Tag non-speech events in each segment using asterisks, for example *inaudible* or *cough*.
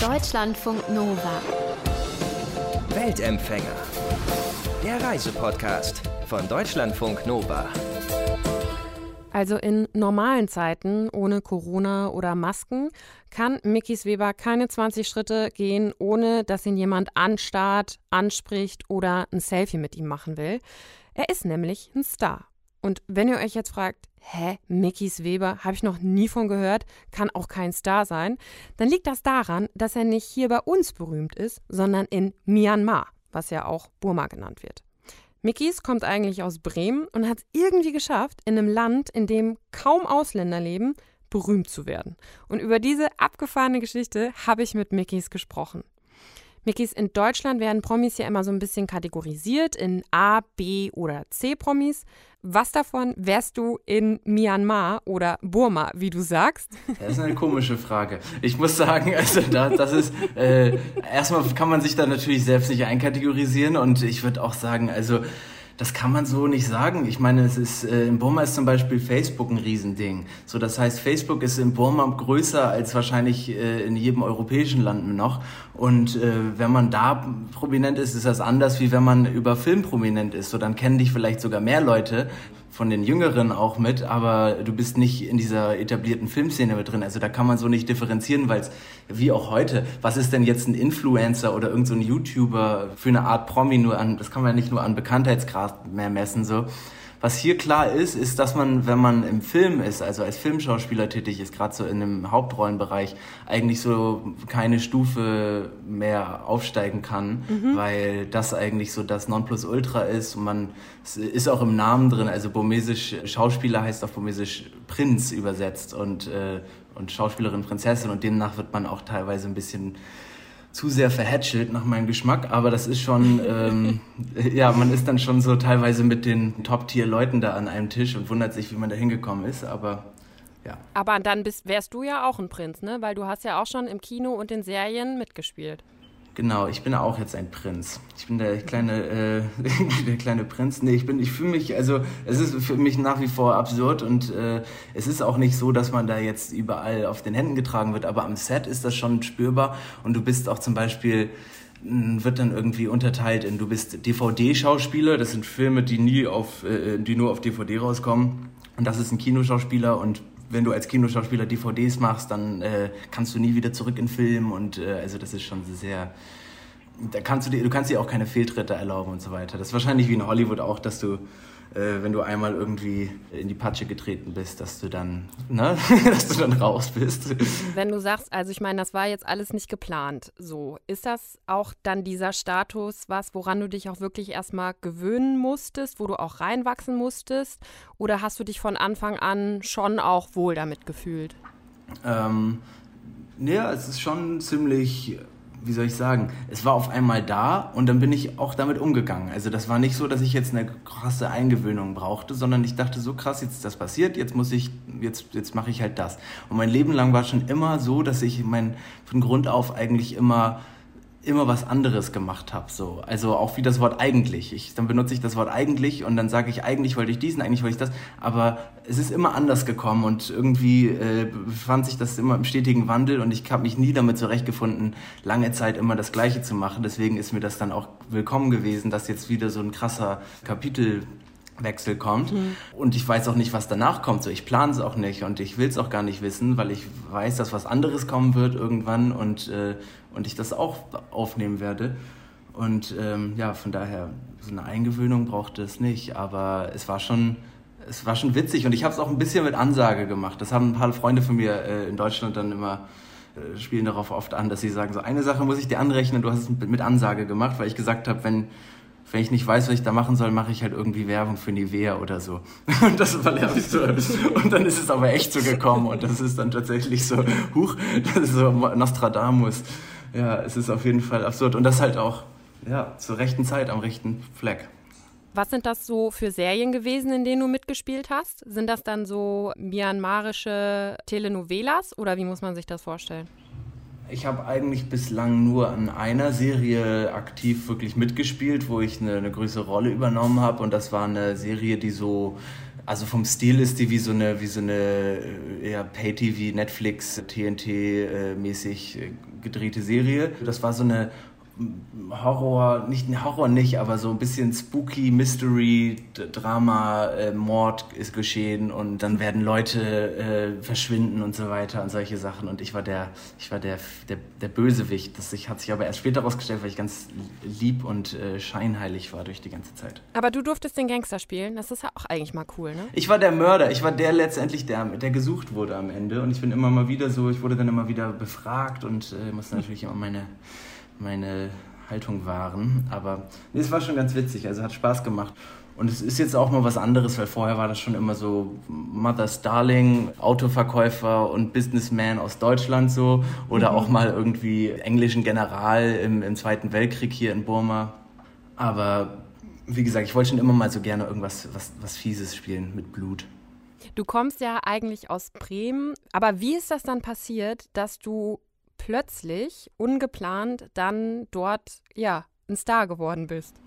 Deutschlandfunk Nova. Weltempfänger. Der Reisepodcast von Deutschlandfunk Nova. Also in normalen Zeiten ohne Corona oder Masken kann Mickys Weber keine 20 Schritte gehen, ohne dass ihn jemand anstarrt, anspricht oder ein Selfie mit ihm machen will. Er ist nämlich ein Star. Und wenn ihr euch jetzt fragt, hä, Mickys Weber, habe ich noch nie von gehört, kann auch kein Star sein, dann liegt das daran, dass er nicht hier bei uns berühmt ist, sondern in Myanmar, was ja auch Burma genannt wird. Mickys kommt eigentlich aus Bremen und hat es irgendwie geschafft, in einem Land, in dem kaum Ausländer leben, berühmt zu werden. Und über diese abgefahrene Geschichte habe ich mit Mickys gesprochen. Mickys, in Deutschland werden Promis ja immer so ein bisschen kategorisiert in A, B oder C Promis. Was davon wärst du in Myanmar oder Burma, wie du sagst? Das ist eine komische Frage. Ich muss sagen, also da, das ist äh, erstmal kann man sich da natürlich selbst nicht einkategorisieren und ich würde auch sagen, also das kann man so nicht sagen. Ich meine, es ist äh, in Burma ist zum Beispiel Facebook ein Riesending. So, das heißt, Facebook ist in Burma größer als wahrscheinlich äh, in jedem europäischen Land noch. Und äh, wenn man da prominent ist, ist das anders, wie wenn man über Film prominent ist. So, dann kennen dich vielleicht sogar mehr Leute von den Jüngeren auch mit, aber du bist nicht in dieser etablierten Filmszene mit drin. Also da kann man so nicht differenzieren, weil es, wie auch heute, was ist denn jetzt ein Influencer oder irgendein so YouTuber für eine Art Promi nur an, das kann man ja nicht nur an Bekanntheitsgrad mehr messen, so. Was hier klar ist, ist, dass man, wenn man im Film ist, also als Filmschauspieler tätig ist, gerade so in einem Hauptrollenbereich, eigentlich so keine Stufe mehr aufsteigen kann, mhm. weil das eigentlich so das Nonplusultra ist. Und man ist auch im Namen drin, also burmesisch Schauspieler heißt auf burmesisch Prinz übersetzt und, äh, und Schauspielerin Prinzessin. Und demnach wird man auch teilweise ein bisschen zu sehr verhätschelt nach meinem Geschmack, aber das ist schon, ähm, ja, man ist dann schon so teilweise mit den Top-Tier-Leuten da an einem Tisch und wundert sich, wie man da hingekommen ist, aber ja. Aber dann bist, wärst du ja auch ein Prinz, ne? Weil du hast ja auch schon im Kino und in Serien mitgespielt. Genau, ich bin auch jetzt ein Prinz. Ich bin der kleine, äh, *laughs* der kleine Prinz. Nee, ich bin, ich fühle mich, also es ist für mich nach wie vor absurd und äh, es ist auch nicht so, dass man da jetzt überall auf den Händen getragen wird, aber am Set ist das schon spürbar und du bist auch zum Beispiel hm, wird dann irgendwie unterteilt in du bist DVD-Schauspieler, das sind Filme, die nie auf, äh, die nur auf DVD rauskommen und das ist ein Kinoschauspieler und wenn du als Kinoschauspieler DVDs machst, dann äh, kannst du nie wieder zurück in Film und äh, also das ist schon sehr da kannst du dir, du kannst dir auch keine Fehltritte erlauben und so weiter. Das ist wahrscheinlich wie in Hollywood auch, dass du äh, wenn du einmal irgendwie in die Patsche getreten bist, dass du dann, ne, *laughs* dass du dann raus bist. Wenn du sagst, also ich meine, das war jetzt alles nicht geplant, so, ist das auch dann dieser Status was, woran du dich auch wirklich erstmal gewöhnen musstest, wo du auch reinwachsen musstest? Oder hast du dich von Anfang an schon auch wohl damit gefühlt? Ähm, ja, es ist schon ziemlich wie soll ich sagen, es war auf einmal da und dann bin ich auch damit umgegangen. Also das war nicht so, dass ich jetzt eine krasse Eingewöhnung brauchte, sondern ich dachte so krass, jetzt ist das passiert, jetzt muss ich, jetzt, jetzt mache ich halt das. Und mein Leben lang war schon immer so, dass ich mein, von Grund auf eigentlich immer immer was anderes gemacht habe. So. Also auch wie das Wort eigentlich. Ich, dann benutze ich das Wort eigentlich und dann sage ich, eigentlich wollte ich diesen, eigentlich wollte ich das. Aber es ist immer anders gekommen und irgendwie äh, befand sich das immer im stetigen Wandel und ich habe mich nie damit zurechtgefunden, lange Zeit immer das Gleiche zu machen. Deswegen ist mir das dann auch willkommen gewesen, dass jetzt wieder so ein krasser Kapitel Wechsel kommt. Mhm. Und ich weiß auch nicht, was danach kommt. So, ich plane es auch nicht und ich will es auch gar nicht wissen, weil ich weiß, dass was anderes kommen wird irgendwann und, äh, und ich das auch aufnehmen werde. Und ähm, ja, von daher, so eine Eingewöhnung brauchte es nicht. Aber es war schon, es war schon witzig und ich habe es auch ein bisschen mit Ansage gemacht. Das haben ein paar Freunde von mir äh, in Deutschland dann immer äh, spielen darauf oft an, dass sie sagen, so eine Sache muss ich dir anrechnen, du hast es mit Ansage gemacht, weil ich gesagt habe, wenn wenn ich nicht weiß, was ich da machen soll, mache ich halt irgendwie Werbung für Nivea oder so. *laughs* Und das war so. Und dann ist es aber echt so gekommen und das ist dann tatsächlich so, huch, das ist so Nostradamus. Ja, es ist auf jeden Fall absurd. Und das halt auch, ja, zur rechten Zeit am rechten Fleck. Was sind das so für Serien gewesen, in denen du mitgespielt hast? Sind das dann so myanmarische Telenovelas oder wie muss man sich das vorstellen? Ich habe eigentlich bislang nur an einer Serie aktiv wirklich mitgespielt, wo ich eine, eine größere Rolle übernommen habe. Und das war eine Serie, die so, also vom Stil ist die wie so eine, wie so eine äh, eher Pay-TV, Netflix, TNT-mäßig äh, gedrehte Serie. Das war so eine Horror, nicht Horror nicht, aber so ein bisschen spooky Mystery Drama, äh, Mord ist geschehen und dann werden Leute äh, verschwinden und so weiter und solche Sachen und ich war der ich war der der, der Bösewicht. Das sich, hat sich aber erst später herausgestellt, weil ich ganz lieb und äh, scheinheilig war durch die ganze Zeit. Aber du durftest den Gangster spielen, das ist ja auch eigentlich mal cool, ne? Ich war der Mörder, ich war der letztendlich der der gesucht wurde am Ende und ich bin immer mal wieder so, ich wurde dann immer wieder befragt und äh, musste natürlich immer meine meine Haltung wahren. Aber nee, es war schon ganz witzig, also hat Spaß gemacht. Und es ist jetzt auch mal was anderes, weil vorher war das schon immer so Mother's Darling, Autoverkäufer und Businessman aus Deutschland so. Oder mhm. auch mal irgendwie englischen General im, im Zweiten Weltkrieg hier in Burma. Aber wie gesagt, ich wollte schon immer mal so gerne irgendwas was, was Fieses spielen mit Blut. Du kommst ja eigentlich aus Bremen, aber wie ist das dann passiert, dass du plötzlich, ungeplant, dann dort, ja, ein Star geworden bist?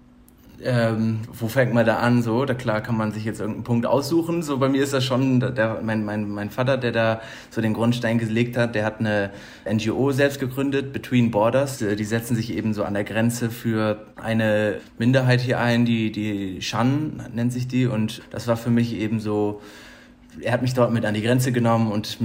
Ähm, wo fängt man da an? So, da klar kann man sich jetzt irgendeinen Punkt aussuchen. So bei mir ist das schon, der, mein, mein, mein Vater, der da so den Grundstein gelegt hat, der hat eine NGO selbst gegründet, Between Borders. Die setzen sich eben so an der Grenze für eine Minderheit hier ein, die, die Shan nennt sich die. Und das war für mich eben so, er hat mich dort mit an die Grenze genommen und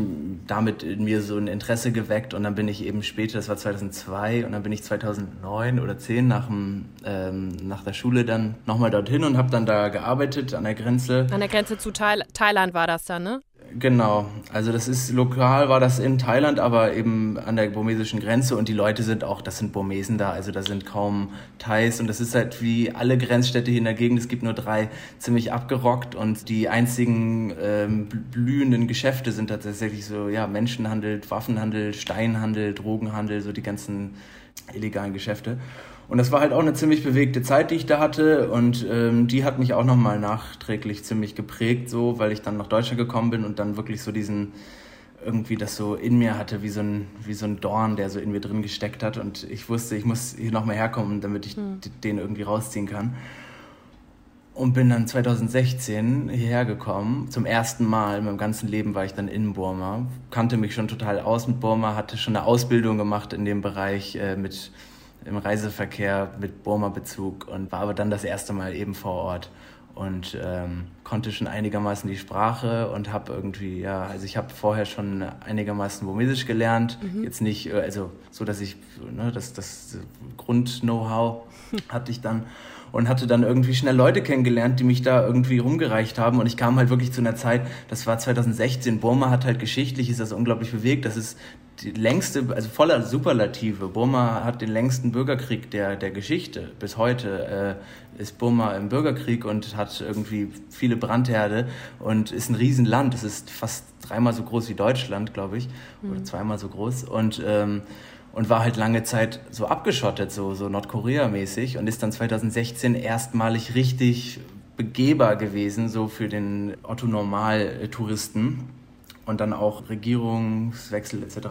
damit in mir so ein Interesse geweckt und dann bin ich eben später, das war 2002 und dann bin ich 2009 oder 10 nach, dem, ähm, nach der Schule dann nochmal dorthin und habe dann da gearbeitet an der Grenze. An der Grenze zu Thail Thailand war das dann, ne? Genau, also das ist lokal, war das in Thailand, aber eben an der burmesischen Grenze und die Leute sind auch, das sind Burmesen da, also da sind kaum Thais und das ist halt wie alle Grenzstädte hier in der Gegend, es gibt nur drei ziemlich abgerockt und die einzigen ähm, blühenden Geschäfte sind tatsächlich so, ja, Menschenhandel, Waffenhandel, Steinhandel, Drogenhandel, so die ganzen illegalen Geschäfte. Und das war halt auch eine ziemlich bewegte Zeit, die ich da hatte. Und ähm, die hat mich auch nochmal nachträglich ziemlich geprägt, so, weil ich dann nach Deutschland gekommen bin und dann wirklich so diesen, irgendwie das so in mir hatte, wie so ein, wie so ein Dorn, der so in mir drin gesteckt hat. Und ich wusste, ich muss hier nochmal herkommen, damit ich mhm. den irgendwie rausziehen kann. Und bin dann 2016 hierher gekommen. Zum ersten Mal in meinem ganzen Leben war ich dann in Burma. Kannte mich schon total aus mit Burma, hatte schon eine Ausbildung gemacht in dem Bereich äh, mit im Reiseverkehr mit Burma-Bezug und war aber dann das erste Mal eben vor Ort und ähm, konnte schon einigermaßen die Sprache und habe irgendwie, ja, also ich habe vorher schon einigermaßen Burmesisch gelernt, mhm. jetzt nicht, äh, also so, dass ich, ne, das, das Grund-Know-how *laughs* hatte ich dann und hatte dann irgendwie schnell Leute kennengelernt, die mich da irgendwie rumgereicht haben und ich kam halt wirklich zu einer Zeit, das war 2016, Burma hat halt geschichtlich, ist das unglaublich bewegt, das ist die längste, also voller Superlative. Burma hat den längsten Bürgerkrieg der, der Geschichte. Bis heute äh, ist Burma im Bürgerkrieg und hat irgendwie viele Brandherde und ist ein Riesenland. Es ist fast dreimal so groß wie Deutschland, glaube ich, mhm. oder zweimal so groß. Und, ähm, und war halt lange Zeit so abgeschottet, so, so Nordkorea-mäßig und ist dann 2016 erstmalig richtig begehbar gewesen, so für den Otto-Normal-Touristen und dann auch Regierungswechsel etc.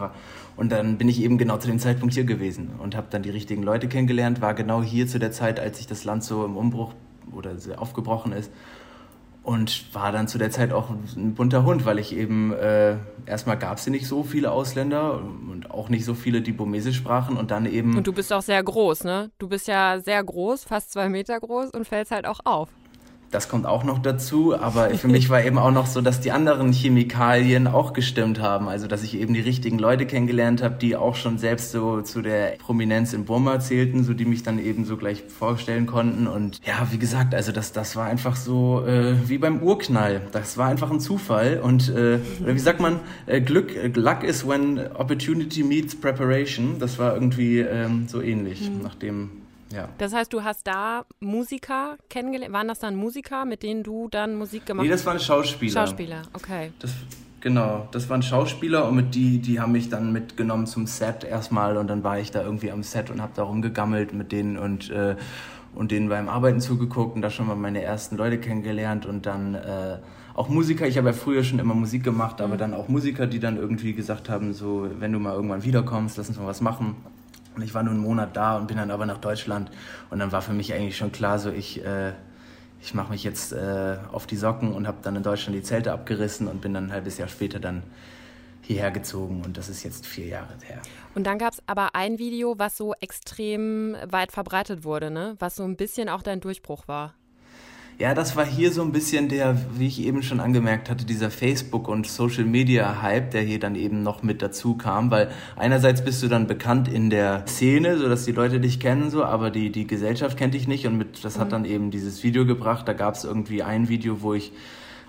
Und dann bin ich eben genau zu dem Zeitpunkt hier gewesen und habe dann die richtigen Leute kennengelernt, war genau hier zu der Zeit, als sich das Land so im Umbruch oder aufgebrochen ist und war dann zu der Zeit auch ein bunter Hund, weil ich eben äh, erstmal gab es hier nicht so viele Ausländer und auch nicht so viele, die Burmesisch sprachen und dann eben. Und du bist auch sehr groß, ne? Du bist ja sehr groß, fast zwei Meter groß und fällst halt auch auf. Das kommt auch noch dazu, aber für mich war eben auch noch so, dass die anderen Chemikalien auch gestimmt haben. Also, dass ich eben die richtigen Leute kennengelernt habe, die auch schon selbst so zu der Prominenz in Burma zählten, so die mich dann eben so gleich vorstellen konnten. Und ja, wie gesagt, also das, das war einfach so äh, wie beim Urknall. Das war einfach ein Zufall. Und äh, oder wie sagt man, äh, Glück, äh, Luck is when opportunity meets preparation. Das war irgendwie ähm, so ähnlich, mhm. nachdem ja. Das heißt, du hast da Musiker kennengelernt. Waren das dann Musiker, mit denen du dann Musik gemacht hast? Nee, das waren Schauspieler. Schauspieler, okay. Das, genau, das waren Schauspieler und mit die, die haben mich dann mitgenommen zum Set erstmal und dann war ich da irgendwie am Set und habe da rumgegammelt mit denen und, äh, und denen beim Arbeiten zugeguckt und da schon mal meine ersten Leute kennengelernt und dann äh, auch Musiker. Ich habe ja früher schon immer Musik gemacht, aber mhm. dann auch Musiker, die dann irgendwie gesagt haben, so, wenn du mal irgendwann wiederkommst, lass uns mal was machen. Und ich war nur einen Monat da und bin dann aber nach Deutschland. Und dann war für mich eigentlich schon klar, so ich, äh, ich mache mich jetzt äh, auf die Socken und habe dann in Deutschland die Zelte abgerissen und bin dann ein halbes Jahr später dann hierher gezogen und das ist jetzt vier Jahre her. Und dann gab es aber ein Video, was so extrem weit verbreitet wurde, ne? was so ein bisschen auch dein Durchbruch war. Ja, das war hier so ein bisschen der, wie ich eben schon angemerkt hatte, dieser Facebook- und Social-Media-Hype, der hier dann eben noch mit dazu kam, weil einerseits bist du dann bekannt in der Szene, so dass die Leute dich kennen, so, aber die, die Gesellschaft kennt dich nicht und mit, das mhm. hat dann eben dieses Video gebracht. Da gab es irgendwie ein Video, wo ich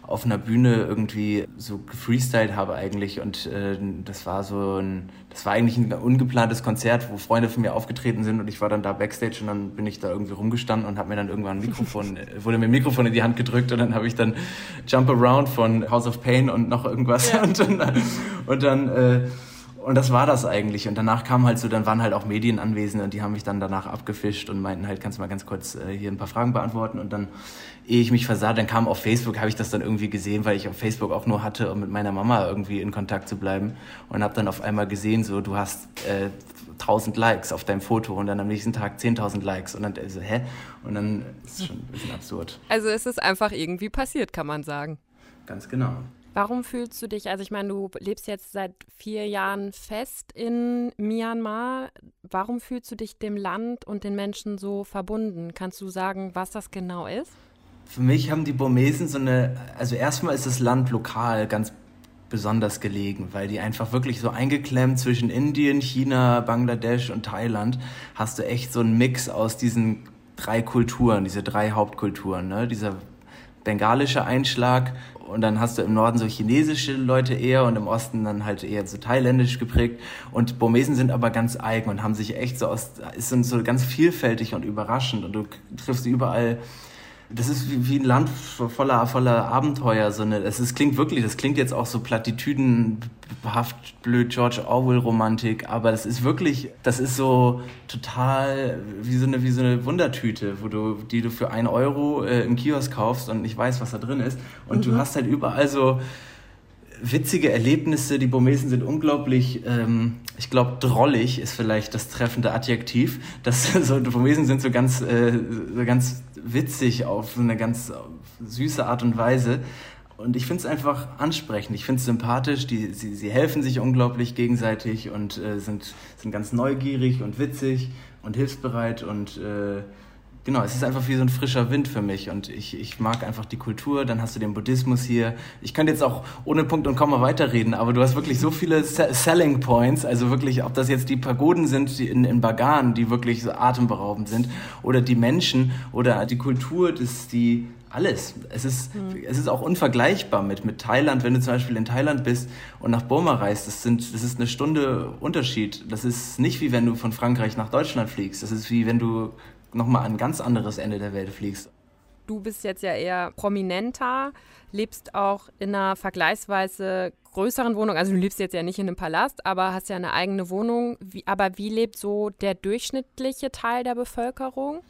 auf einer Bühne irgendwie so gefreestylt habe eigentlich und äh, das war so ein, das war eigentlich ein ungeplantes Konzert, wo Freunde von mir aufgetreten sind und ich war dann da Backstage und dann bin ich da irgendwie rumgestanden und habe mir dann irgendwann ein Mikrofon, *laughs* äh, wurde mir ein Mikrofon in die Hand gedrückt und dann habe ich dann Jump Around von House of Pain und noch irgendwas ja. *laughs* und dann, und dann äh, und das war das eigentlich. Und danach kam halt so, dann waren halt auch Medien anwesend und die haben mich dann danach abgefischt und meinten halt, kannst du mal ganz kurz äh, hier ein paar Fragen beantworten. Und dann, ehe ich mich versah, dann kam auf Facebook, habe ich das dann irgendwie gesehen, weil ich auf Facebook auch nur hatte, um mit meiner Mama irgendwie in Kontakt zu bleiben. Und habe dann auf einmal gesehen, so, du hast äh, 1000 Likes auf deinem Foto und dann am nächsten Tag 10.000 Likes. Und dann so, also, hä? Und dann ist es schon ein bisschen absurd. Also es ist einfach irgendwie passiert, kann man sagen. Ganz genau. Warum fühlst du dich, also ich meine, du lebst jetzt seit vier Jahren fest in Myanmar. Warum fühlst du dich dem Land und den Menschen so verbunden? Kannst du sagen, was das genau ist? Für mich haben die Burmesen so eine, also erstmal ist das Land lokal ganz besonders gelegen, weil die einfach wirklich so eingeklemmt zwischen Indien, China, Bangladesch und Thailand hast du echt so einen Mix aus diesen drei Kulturen, diese drei Hauptkulturen, ne? dieser bengalische Einschlag, und dann hast du im Norden so chinesische Leute eher und im Osten dann halt eher so thailändisch geprägt. Und Burmesen sind aber ganz eigen und haben sich echt so aus, sind so ganz vielfältig und überraschend und du triffst überall das ist wie, wie ein Land voller, voller Abenteuer. So eine, es ist, klingt wirklich, das klingt jetzt auch so platitüdenhaft blöd, George Orwell-Romantik, aber das ist wirklich, das ist so total wie so eine, wie so eine Wundertüte, wo du, die du für ein Euro äh, im Kiosk kaufst und nicht weißt, was da drin ist. Und mhm. du hast halt überall so witzige Erlebnisse. Die Burmesen sind unglaublich, ähm, ich glaube, drollig ist vielleicht das treffende Adjektiv. Das, *laughs* so, die Burmesen sind so ganz, äh, so ganz witzig auf eine ganz süße Art und Weise. Und ich finde es einfach ansprechend, ich finde es sympathisch, die, sie, sie helfen sich unglaublich gegenseitig und äh, sind, sind ganz neugierig und witzig und hilfsbereit und äh, genau, es ist einfach wie so ein frischer Wind für mich und ich, ich mag einfach die Kultur, dann hast du den Buddhismus hier. Ich könnte jetzt auch ohne Punkt und Komma weiterreden, aber du hast wirklich so viele Selling Points, also wirklich, ob das jetzt die Pagoden sind die in, in Bagan, die wirklich so atemberaubend sind, oder die Menschen oder die Kultur, das, die, alles. Es ist, mhm. es ist auch unvergleichbar mit, mit Thailand. Wenn du zum Beispiel in Thailand bist und nach Burma reist, das, sind, das ist eine Stunde Unterschied. Das ist nicht wie wenn du von Frankreich nach Deutschland fliegst. Das ist wie wenn du nochmal an ein ganz anderes Ende der Welt fliegst. Du bist jetzt ja eher prominenter, lebst auch in einer vergleichsweise größeren Wohnung. Also du lebst jetzt ja nicht in einem Palast, aber hast ja eine eigene Wohnung. Wie, aber wie lebt so der durchschnittliche Teil der Bevölkerung?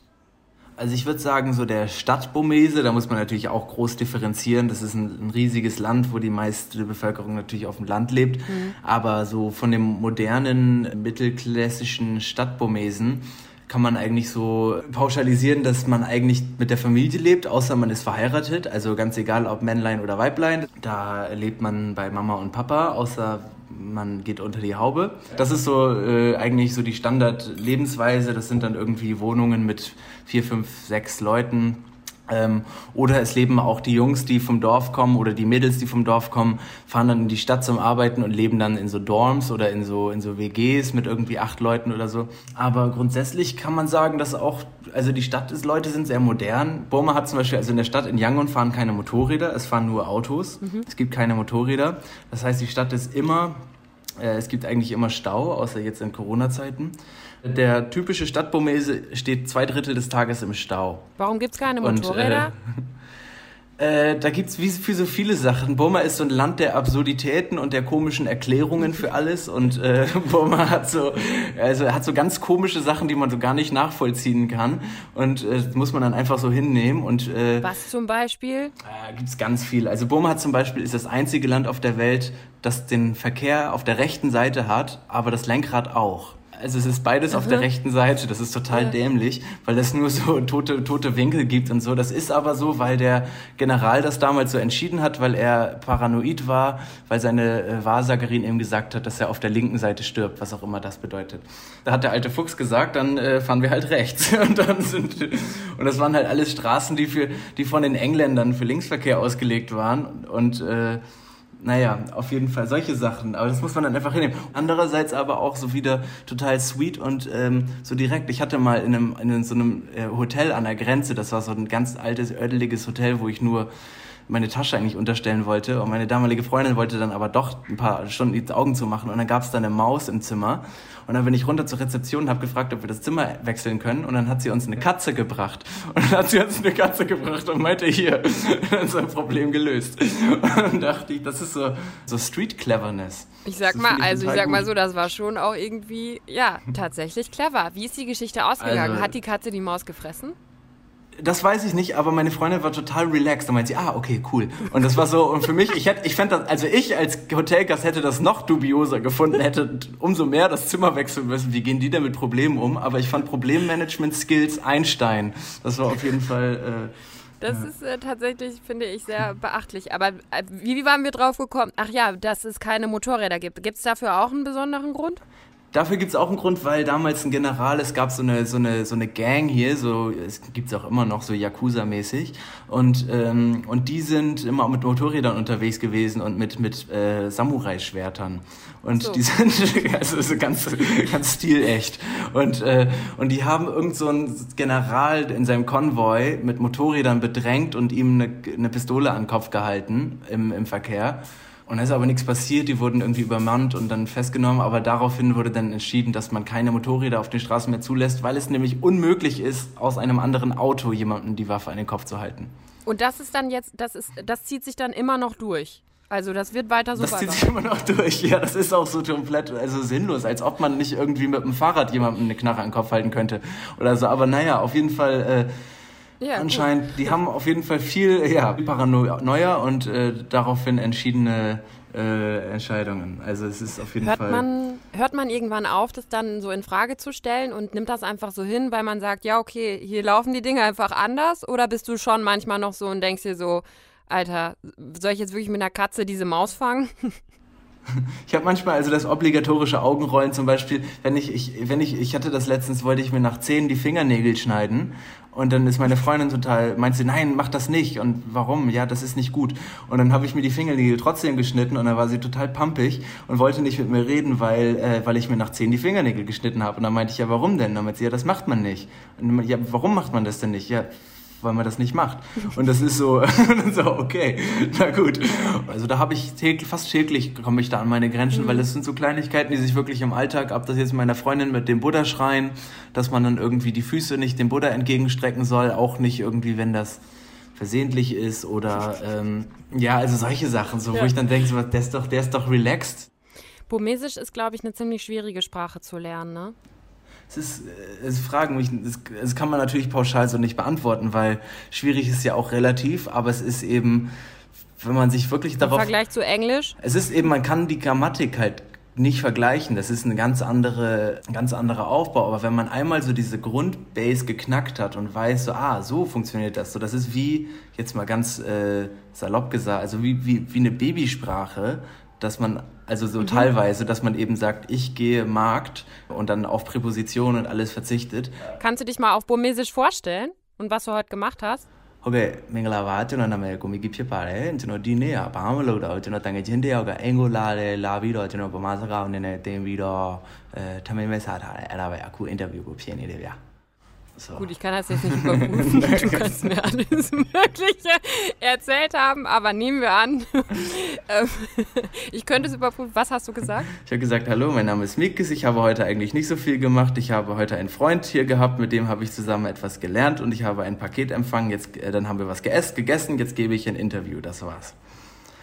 Also ich würde sagen, so der Stadtbomese, da muss man natürlich auch groß differenzieren. Das ist ein, ein, riesiges Land, wo die meiste Bevölkerung natürlich auf dem Land lebt. Mhm. Aber so von dem modernen, mittelklassischen Stadtbomesen kann man eigentlich so pauschalisieren, dass man eigentlich mit der Familie lebt, außer man ist verheiratet. Also ganz egal, ob Männlein oder Weiblein. Da lebt man bei Mama und Papa, außer man geht unter die Haube. Das ist so äh, eigentlich so die Standardlebensweise. Das sind dann irgendwie Wohnungen mit vier, fünf, sechs Leuten ähm, oder es leben auch die Jungs, die vom Dorf kommen oder die Mädels, die vom Dorf kommen, fahren dann in die Stadt zum Arbeiten und leben dann in so Dorms oder in so, in so WGs mit irgendwie acht Leuten oder so. Aber grundsätzlich kann man sagen, dass auch, also die Stadt ist, Leute sind sehr modern. Burma hat zum Beispiel, also in der Stadt in Yangon fahren keine Motorräder, es fahren nur Autos. Mhm. Es gibt keine Motorräder. Das heißt, die Stadt ist immer, es gibt eigentlich immer Stau, außer jetzt in Corona-Zeiten. Der typische Stadtbomese steht zwei Drittel des Tages im Stau. Warum gibt es keine Motorräder? Und, äh, *laughs* äh, da gibt es wie für so viele Sachen. Burma ist so ein Land der Absurditäten und der komischen Erklärungen für alles. Und äh, *laughs* Burma hat so, also hat so ganz komische Sachen, die man so gar nicht nachvollziehen kann. Und äh, muss man dann einfach so hinnehmen. Und, äh, Was zum Beispiel? Äh, gibt es ganz viel. Also Burma hat zum Beispiel ist das einzige Land auf der Welt, das den Verkehr auf der rechten Seite hat, aber das Lenkrad auch. Also es ist beides auf der rechten Seite. Das ist total ja. dämlich, weil es nur so *laughs* tote, tote Winkel gibt und so. Das ist aber so, weil der General das damals so entschieden hat, weil er paranoid war, weil seine äh, Wahrsagerin ihm gesagt hat, dass er auf der linken Seite stirbt, was auch immer das bedeutet. Da hat der alte Fuchs gesagt, dann äh, fahren wir halt rechts. *laughs* und dann sind und das waren halt alles Straßen, die für die von den Engländern für Linksverkehr ausgelegt waren und äh, naja, auf jeden Fall solche Sachen. Aber das muss man dann einfach hinnehmen. Andererseits aber auch so wieder total sweet und ähm, so direkt. Ich hatte mal in, einem, in so einem äh, Hotel an der Grenze, das war so ein ganz altes, ödeliges Hotel, wo ich nur meine Tasche eigentlich unterstellen wollte. Und meine damalige Freundin wollte dann aber doch ein paar Stunden die Augen zu machen. Und dann gab es da eine Maus im Zimmer. Und dann bin ich runter zur Rezeption und habe gefragt, ob wir das Zimmer wechseln können. Und dann hat sie uns eine Katze gebracht. Und dann hat sie uns eine Katze gebracht und meinte, hier, *laughs* unser Problem gelöst. Und dann dachte ich, das ist so, so Street Cleverness. Ich sag mal, ich also ich sag gut. mal so, das war schon auch irgendwie, ja, tatsächlich clever. Wie ist die Geschichte ausgegangen? Also, hat die Katze die Maus gefressen? Das weiß ich nicht, aber meine Freundin war total relaxed. Da meinte sie, ah, okay, cool. Und das war so, und für mich, ich hätte, ich fände das, also ich als Hotelgast hätte das noch dubioser gefunden, hätte umso mehr das Zimmer wechseln müssen. Wie gehen die denn mit Problemen um? Aber ich fand Problemmanagement-Skills Einstein. Das war auf jeden Fall, äh, das ist äh, tatsächlich, finde ich, sehr beachtlich. Aber äh, wie, wie waren wir drauf gekommen? Ach ja, dass es keine Motorräder gibt. Gibt es dafür auch einen besonderen Grund? Dafür gibt es auch einen Grund, weil damals ein General, es gab so eine, so eine, so eine Gang hier, so, es gibt es auch immer noch so Yakuza-mäßig. Und, ähm, und die sind immer mit Motorrädern unterwegs gewesen und mit, mit äh, Samurai-Schwertern. Und so. die *laughs* sind also so ganz, ganz stilecht. Und, äh, und die haben irgend so einen General in seinem Konvoi mit Motorrädern bedrängt und ihm eine, eine Pistole an den Kopf gehalten im, im Verkehr. Und da ist aber nichts passiert, die wurden irgendwie übermannt und dann festgenommen, aber daraufhin wurde dann entschieden, dass man keine Motorräder auf den Straßen mehr zulässt, weil es nämlich unmöglich ist, aus einem anderen Auto jemandem die Waffe an den Kopf zu halten. Und das ist dann jetzt, das ist, das zieht sich dann immer noch durch. Also das wird weiter so Das zieht sich immer noch durch, ja, das ist auch so komplett also sinnlos, als ob man nicht irgendwie mit dem Fahrrad jemandem eine Knarre an den Kopf halten könnte oder so. Aber naja, auf jeden Fall äh, ja, Anscheinend, gut. die haben auf jeden Fall viel ja, Paranoia und äh, daraufhin entschiedene äh, Entscheidungen. Also es ist auf jeden hört Fall. Man, hört man irgendwann auf, das dann so in Frage zu stellen und nimmt das einfach so hin, weil man sagt, ja, okay, hier laufen die Dinge einfach anders? Oder bist du schon manchmal noch so und denkst dir so, Alter, soll ich jetzt wirklich mit einer Katze diese Maus fangen? *laughs* Ich habe manchmal also das obligatorische Augenrollen zum Beispiel, wenn ich, ich, wenn ich, ich hatte das letztens, wollte ich mir nach zehn die Fingernägel schneiden und dann ist meine Freundin total, meint sie, nein, mach das nicht. Und warum? Ja, das ist nicht gut. Und dann habe ich mir die Fingernägel trotzdem geschnitten und dann war sie total pampig und wollte nicht mit mir reden, weil, äh, weil ich mir nach zehn die Fingernägel geschnitten habe. Und dann meinte ich, ja, warum denn? dann meinte sie, ja, das macht man nicht. Und ja, warum macht man das denn nicht? Ja, weil man das nicht macht. Und das ist so, *laughs* so okay, na gut. Also da habe ich täglich, fast täglich komme ich da an meine Grenzen, mhm. weil das sind so Kleinigkeiten, die sich wirklich im Alltag, ab das jetzt meiner Freundin mit dem Buddha schreien, dass man dann irgendwie die Füße nicht dem Buddha entgegenstrecken soll, auch nicht irgendwie, wenn das versehentlich ist oder ähm, ja, also solche Sachen, so ja. wo ich dann denke, so, der ist doch, der ist doch relaxed. Burmesisch ist, glaube ich, eine ziemlich schwierige Sprache zu lernen, ne? Es ist, äh, es fragen mich, das, das kann man natürlich pauschal so nicht beantworten, weil schwierig ist ja auch relativ, aber es ist eben, wenn man sich wirklich darauf... Im Vergleich zu Englisch? Es ist eben, man kann die Grammatik halt nicht vergleichen. Das ist ein ganz andere, ein ganz anderer Aufbau. Aber wenn man einmal so diese Grundbase geknackt hat und weiß, so, ah, so funktioniert das. So, das ist wie, jetzt mal ganz äh, salopp gesagt, also wie, wie, wie eine Babysprache, dass man also so mhm. teilweise, dass man eben sagt, ich gehe Markt und dann auf Präpositionen und alles verzichtet. Kannst du dich mal auf Burmesisch vorstellen und was du heute gemacht hast? ဟုတ်ကဲ့မင်္ဂလာပါကျွန်တော်နာမည်ကိုမီကီဖြစ်ပါတယ်ကျွန်တော်ဒီနေ့ကဘာမှမလုပ်တော့ကျွန်တော်တန်ငယ်ချင်းတယောက်ကအင်ကိုလာတယ်လာပြီးတော့ကျွန်တော်ဗမာစကားအနေနဲ့တင်ပြီးတော့အဲထမင်းပဲစားထားတယ်အဲ့ဒါပဲအခုအင်တာဗျူးကိုဖြစ်နေတယ်ဗျာ so. Gut, ich kann das jetzt nicht überprüfen. *laughs* du kannst mir alles Mögliche erzählt haben, aber nehmen wir an. *laughs* Ähm, ich könnte es überprüfen. Was hast du gesagt? Ich habe gesagt, hallo, mein Name ist Mikis. Ich habe heute eigentlich nicht so viel gemacht. Ich habe heute einen Freund hier gehabt, mit dem habe ich zusammen etwas gelernt und ich habe ein Paket empfangen. Jetzt, äh, dann haben wir was gegessen. Jetzt gebe ich ein Interview. Das war's.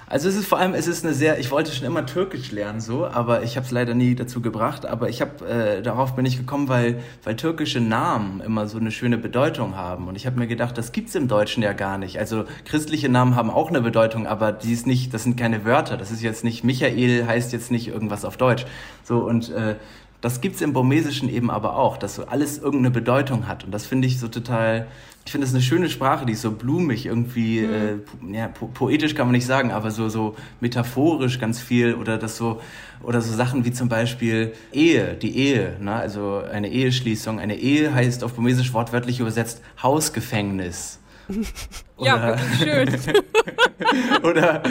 Also es ist vor allem, es ist eine sehr, ich wollte schon immer Türkisch lernen so, aber ich habe es leider nie dazu gebracht. Aber ich habe, äh, darauf bin ich gekommen, weil, weil türkische Namen immer so eine schöne Bedeutung haben. Und ich habe mir gedacht, das gibt's im Deutschen ja gar nicht. Also christliche Namen haben auch eine Bedeutung, aber die ist nicht, das sind keine Wörter. Das ist jetzt nicht, Michael heißt jetzt nicht irgendwas auf Deutsch. So und äh, das gibt es im Burmesischen eben aber auch, dass so alles irgendeine Bedeutung hat. Und das finde ich so total, ich finde es eine schöne Sprache, die ist so blumig, irgendwie, mhm. äh, ja, po poetisch kann man nicht sagen, aber so, so metaphorisch ganz viel oder das so, oder so Sachen wie zum Beispiel Ehe, die Ehe, ne? also eine Eheschließung. Eine Ehe heißt auf Burmesisch wortwörtlich übersetzt Hausgefängnis. *laughs* ja, wirklich schön. *laughs* oder,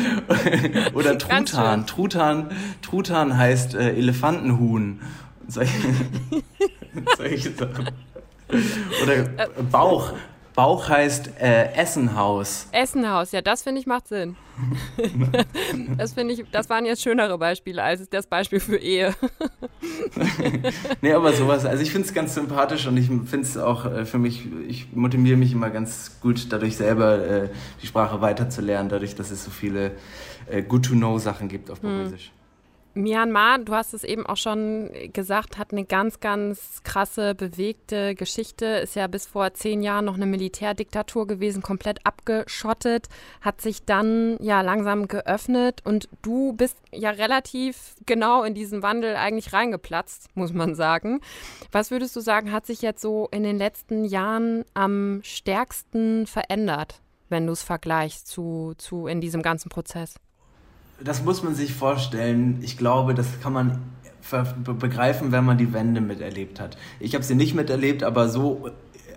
oder Truthahn. Truthahn. Truthahn heißt äh, Elefantenhuhn. Solche, *laughs* solche Sachen. Oder Bauch. Bauch heißt äh, Essenhaus. Essenhaus, ja, das finde ich macht Sinn. *laughs* das finde ich, das waren jetzt schönere Beispiele als das Beispiel für Ehe. *laughs* nee, aber sowas, also ich finde es ganz sympathisch und ich finde es auch äh, für mich, ich motiviere mich immer ganz gut, dadurch selber äh, die Sprache weiterzulernen, dadurch, dass es so viele äh, Good-to-Know-Sachen gibt auf Burmesisch. Hm. Myanmar, du hast es eben auch schon gesagt, hat eine ganz, ganz krasse, bewegte Geschichte. Ist ja bis vor zehn Jahren noch eine Militärdiktatur gewesen, komplett abgeschottet, hat sich dann ja langsam geöffnet und du bist ja relativ genau in diesen Wandel eigentlich reingeplatzt, muss man sagen. Was würdest du sagen, hat sich jetzt so in den letzten Jahren am stärksten verändert, wenn du es vergleichst zu, zu in diesem ganzen Prozess? Das muss man sich vorstellen. Ich glaube, das kann man begreifen, wenn man die Wende miterlebt hat. Ich habe sie nicht miterlebt, aber so äh,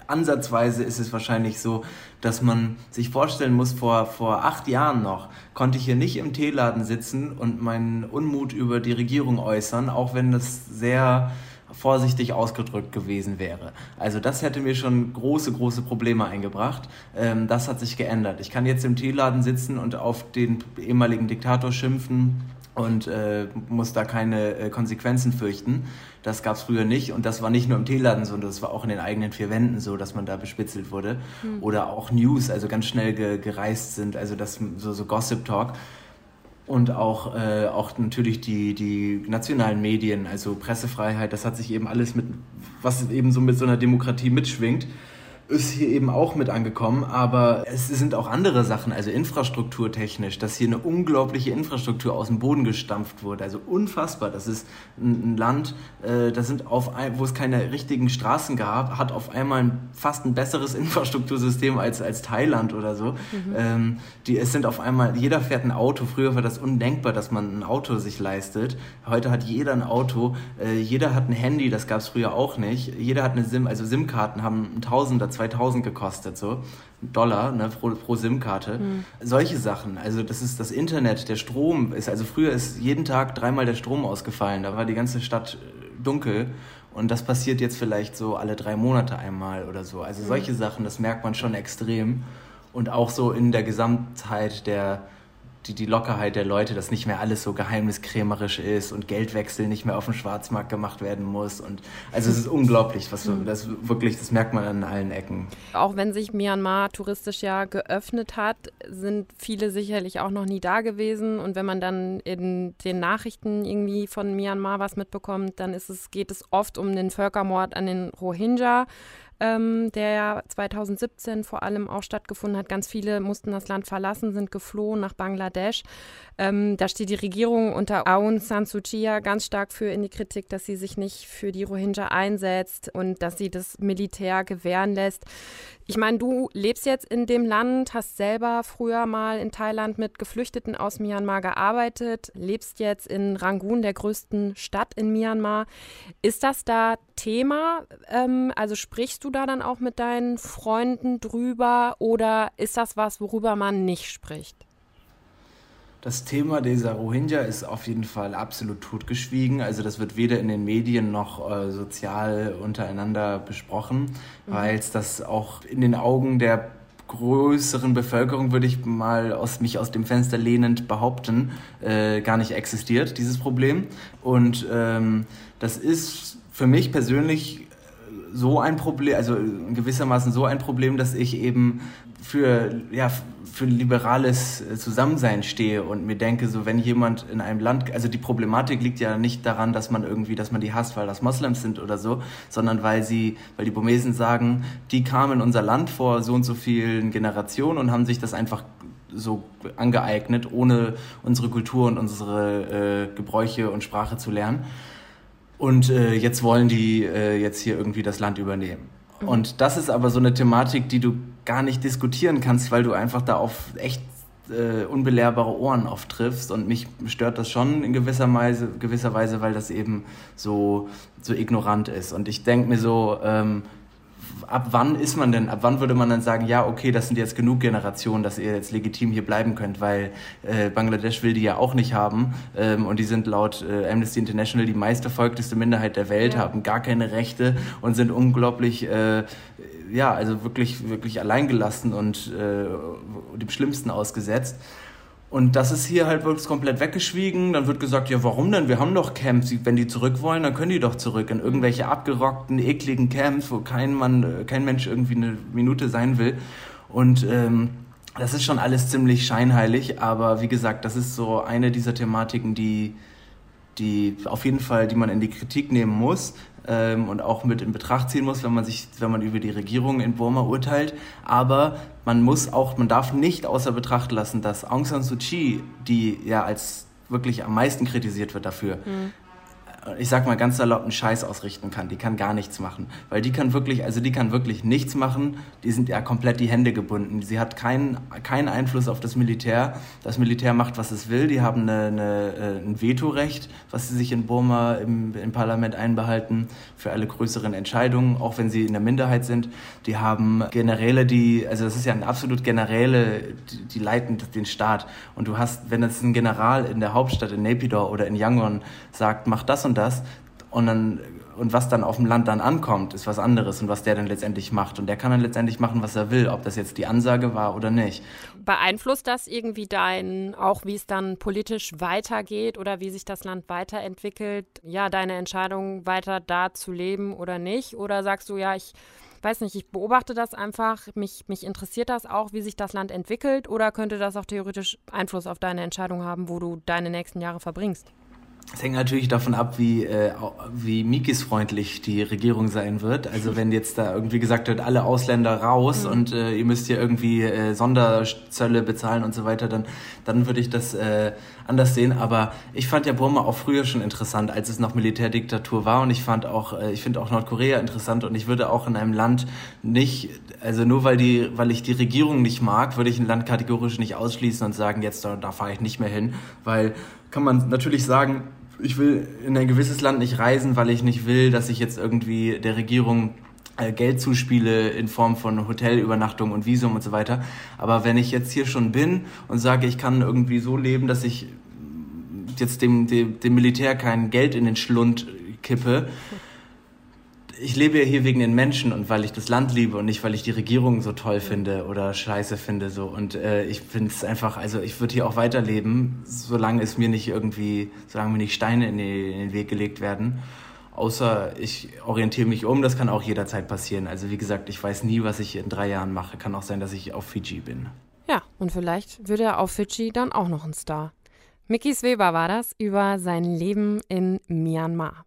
ansatzweise ist es wahrscheinlich so, dass man sich vorstellen muss, vor, vor acht Jahren noch konnte ich hier nicht im Teeladen sitzen und meinen Unmut über die Regierung äußern, auch wenn das sehr vorsichtig ausgedrückt gewesen wäre. Also das hätte mir schon große, große Probleme eingebracht. Ähm, das hat sich geändert. Ich kann jetzt im Teeladen sitzen und auf den ehemaligen Diktator schimpfen und äh, muss da keine äh, Konsequenzen fürchten. Das gab es früher nicht und das war nicht nur im Teeladen so, das war auch in den eigenen vier Wänden so, dass man da bespitzelt wurde. Mhm. Oder auch News, also ganz schnell ge gereist sind, also das so, so Gossip Talk und auch, äh, auch natürlich die, die nationalen Medien, also Pressefreiheit, das hat sich eben alles mit, was eben so mit so einer Demokratie mitschwingt ist hier eben auch mit angekommen, aber es sind auch andere Sachen, also infrastrukturtechnisch, dass hier eine unglaubliche Infrastruktur aus dem Boden gestampft wurde, also unfassbar. Das ist ein, Land, äh, das sind auf ein, wo es keine richtigen Straßen gab, hat auf einmal ein, fast ein besseres *laughs* Infrastruktursystem als, als Thailand oder so. Mhm. Ähm, die, es sind auf einmal, jeder fährt ein Auto. Früher war das undenkbar, dass man ein Auto sich leistet. Heute hat jeder ein Auto, äh, jeder hat ein Handy, das gab es früher auch nicht. Jeder hat eine SIM, also SIM-Karten haben ein Tausender 2000 gekostet, so Dollar ne, pro, pro SIM-Karte. Mhm. Solche Sachen. Also das ist das Internet, der Strom ist, also früher ist jeden Tag dreimal der Strom ausgefallen. Da war die ganze Stadt äh, dunkel. Und das passiert jetzt vielleicht so alle drei Monate einmal oder so. Also solche mhm. Sachen, das merkt man schon extrem. Und auch so in der Gesamtheit der, die, die Lockerheit der Leute, dass nicht mehr alles so geheimniskrämerisch ist und Geldwechsel nicht mehr auf dem Schwarzmarkt gemacht werden muss. Und also es ist unglaublich, was mhm. das wirklich, das merkt man an allen Ecken. Auch wenn sich Myanmar touristisch ja geöffnet hat, sind viele sicherlich auch noch nie da gewesen. Und wenn man dann in den Nachrichten irgendwie von Myanmar was mitbekommt, dann ist es, geht es oft um den Völkermord an den Rohingya ähm, der ja 2017 vor allem auch stattgefunden hat. Ganz viele mussten das Land verlassen, sind geflohen nach Bangladesch. Ähm, da steht die Regierung unter Aung San Suu Kyi ganz stark für in die Kritik, dass sie sich nicht für die Rohingya einsetzt und dass sie das Militär gewähren lässt. Ich meine, du lebst jetzt in dem Land, hast selber früher mal in Thailand mit Geflüchteten aus Myanmar gearbeitet, lebst jetzt in Rangoon, der größten Stadt in Myanmar. Ist das da Thema? Ähm, also sprichst du da dann auch mit deinen Freunden drüber oder ist das was, worüber man nicht spricht? Das Thema dieser Rohingya ist auf jeden Fall absolut totgeschwiegen. Also das wird weder in den Medien noch äh, sozial untereinander besprochen, mhm. weil es das auch in den Augen der größeren Bevölkerung, würde ich mal aus, mich aus dem Fenster lehnend behaupten, äh, gar nicht existiert, dieses Problem. Und ähm, das ist für mich persönlich so ein Problem, also gewissermaßen so ein Problem, dass ich eben für, ja, für liberales äh, Zusammensein stehe und mir denke, so wenn jemand in einem Land, also die Problematik liegt ja nicht daran, dass man irgendwie, dass man die hasst, weil das Moslems sind oder so, sondern weil sie, weil die Burmesen sagen, die kamen in unser Land vor so und so vielen Generationen und haben sich das einfach so angeeignet, ohne unsere Kultur und unsere äh, Gebräuche und Sprache zu lernen. Und äh, jetzt wollen die äh, jetzt hier irgendwie das Land übernehmen. Mhm. Und das ist aber so eine Thematik, die du gar nicht diskutieren kannst, weil du einfach da auf echt äh, unbelehrbare Ohren oft triffst. Und mich stört das schon in gewisser Weise, gewisser Weise weil das eben so, so ignorant ist. Und ich denke mir so, ähm, ab wann ist man denn, ab wann würde man dann sagen, ja, okay, das sind jetzt genug Generationen, dass ihr jetzt legitim hier bleiben könnt, weil äh, Bangladesch will die ja auch nicht haben ähm, und die sind laut äh, Amnesty International die meistverfolgteste Minderheit der Welt, ja. haben gar keine Rechte und sind unglaublich, äh, ja, also wirklich, wirklich alleingelassen und äh, dem Schlimmsten ausgesetzt. Und das ist hier halt wirklich komplett weggeschwiegen. Dann wird gesagt, ja, warum denn? Wir haben doch Camps. Wenn die zurück wollen, dann können die doch zurück in irgendwelche abgerockten, ekligen Camps, wo kein Mann, kein Mensch irgendwie eine Minute sein will. Und ähm, das ist schon alles ziemlich scheinheilig, aber wie gesagt, das ist so eine dieser Thematiken, die, die auf jeden Fall, die man in die Kritik nehmen muss ähm, und auch mit in Betracht ziehen muss, wenn man sich, wenn man über die Regierung in Burma urteilt. Aber man muss auch, man darf nicht außer Betracht lassen, dass Aung San Suu Kyi, die ja als wirklich am meisten kritisiert wird dafür, mhm ich sag mal ganz salopp, einen Scheiß ausrichten kann. Die kann gar nichts machen. Weil die kann wirklich, also die kann wirklich nichts machen. Die sind ja komplett die Hände gebunden. Sie hat keinen keinen Einfluss auf das Militär. Das Militär macht, was es will. Die haben eine, eine, äh, ein Vetorecht, was sie sich in Burma im, im Parlament einbehalten für alle größeren Entscheidungen, auch wenn sie in der Minderheit sind. Die haben Generäle, die, also das ist ja ein absolut Generäle, die, die leiten den Staat. Und du hast, wenn das ein General in der Hauptstadt in Naypyidaw oder in Yangon sagt, mach das und das und dann und was dann auf dem Land dann ankommt, ist was anderes und was der dann letztendlich macht. Und der kann dann letztendlich machen, was er will, ob das jetzt die Ansage war oder nicht. Beeinflusst das irgendwie dein, auch wie es dann politisch weitergeht oder wie sich das Land weiterentwickelt, ja, deine Entscheidung weiter da zu leben oder nicht? Oder sagst du, ja, ich weiß nicht, ich beobachte das einfach, mich, mich interessiert das auch, wie sich das Land entwickelt oder könnte das auch theoretisch Einfluss auf deine Entscheidung haben, wo du deine nächsten Jahre verbringst? Es hängt natürlich davon ab, wie, äh, wie Mikis-freundlich die Regierung sein wird. Also wenn jetzt da irgendwie gesagt wird, alle Ausländer raus mhm. und äh, ihr müsst hier irgendwie äh, Sonderzölle bezahlen und so weiter, dann, dann würde ich das äh, anders sehen. Aber ich fand ja Burma auch früher schon interessant, als es noch Militärdiktatur war. Und ich fand auch, äh, ich finde auch Nordkorea interessant. Und ich würde auch in einem Land nicht, also nur weil die, weil ich die Regierung nicht mag, würde ich ein Land kategorisch nicht ausschließen und sagen, jetzt da, da fahre ich nicht mehr hin, weil kann man natürlich sagen, ich will in ein gewisses Land nicht reisen, weil ich nicht will, dass ich jetzt irgendwie der Regierung äh, Geld zuspiele in Form von Hotelübernachtung und Visum und so weiter. Aber wenn ich jetzt hier schon bin und sage, ich kann irgendwie so leben, dass ich jetzt dem, dem, dem Militär kein Geld in den Schlund kippe, ich lebe ja hier wegen den Menschen und weil ich das Land liebe und nicht, weil ich die Regierung so toll finde oder scheiße finde. So. Und äh, ich finde es einfach, also ich würde hier auch weiterleben, solange es mir nicht irgendwie, solange mir nicht Steine in, die, in den Weg gelegt werden. Außer ich orientiere mich um, das kann auch jederzeit passieren. Also wie gesagt, ich weiß nie, was ich in drei Jahren mache. Kann auch sein, dass ich auf Fiji bin. Ja, und vielleicht wird er auf Fiji dann auch noch ein Star. Mickey Weber war das über sein Leben in Myanmar.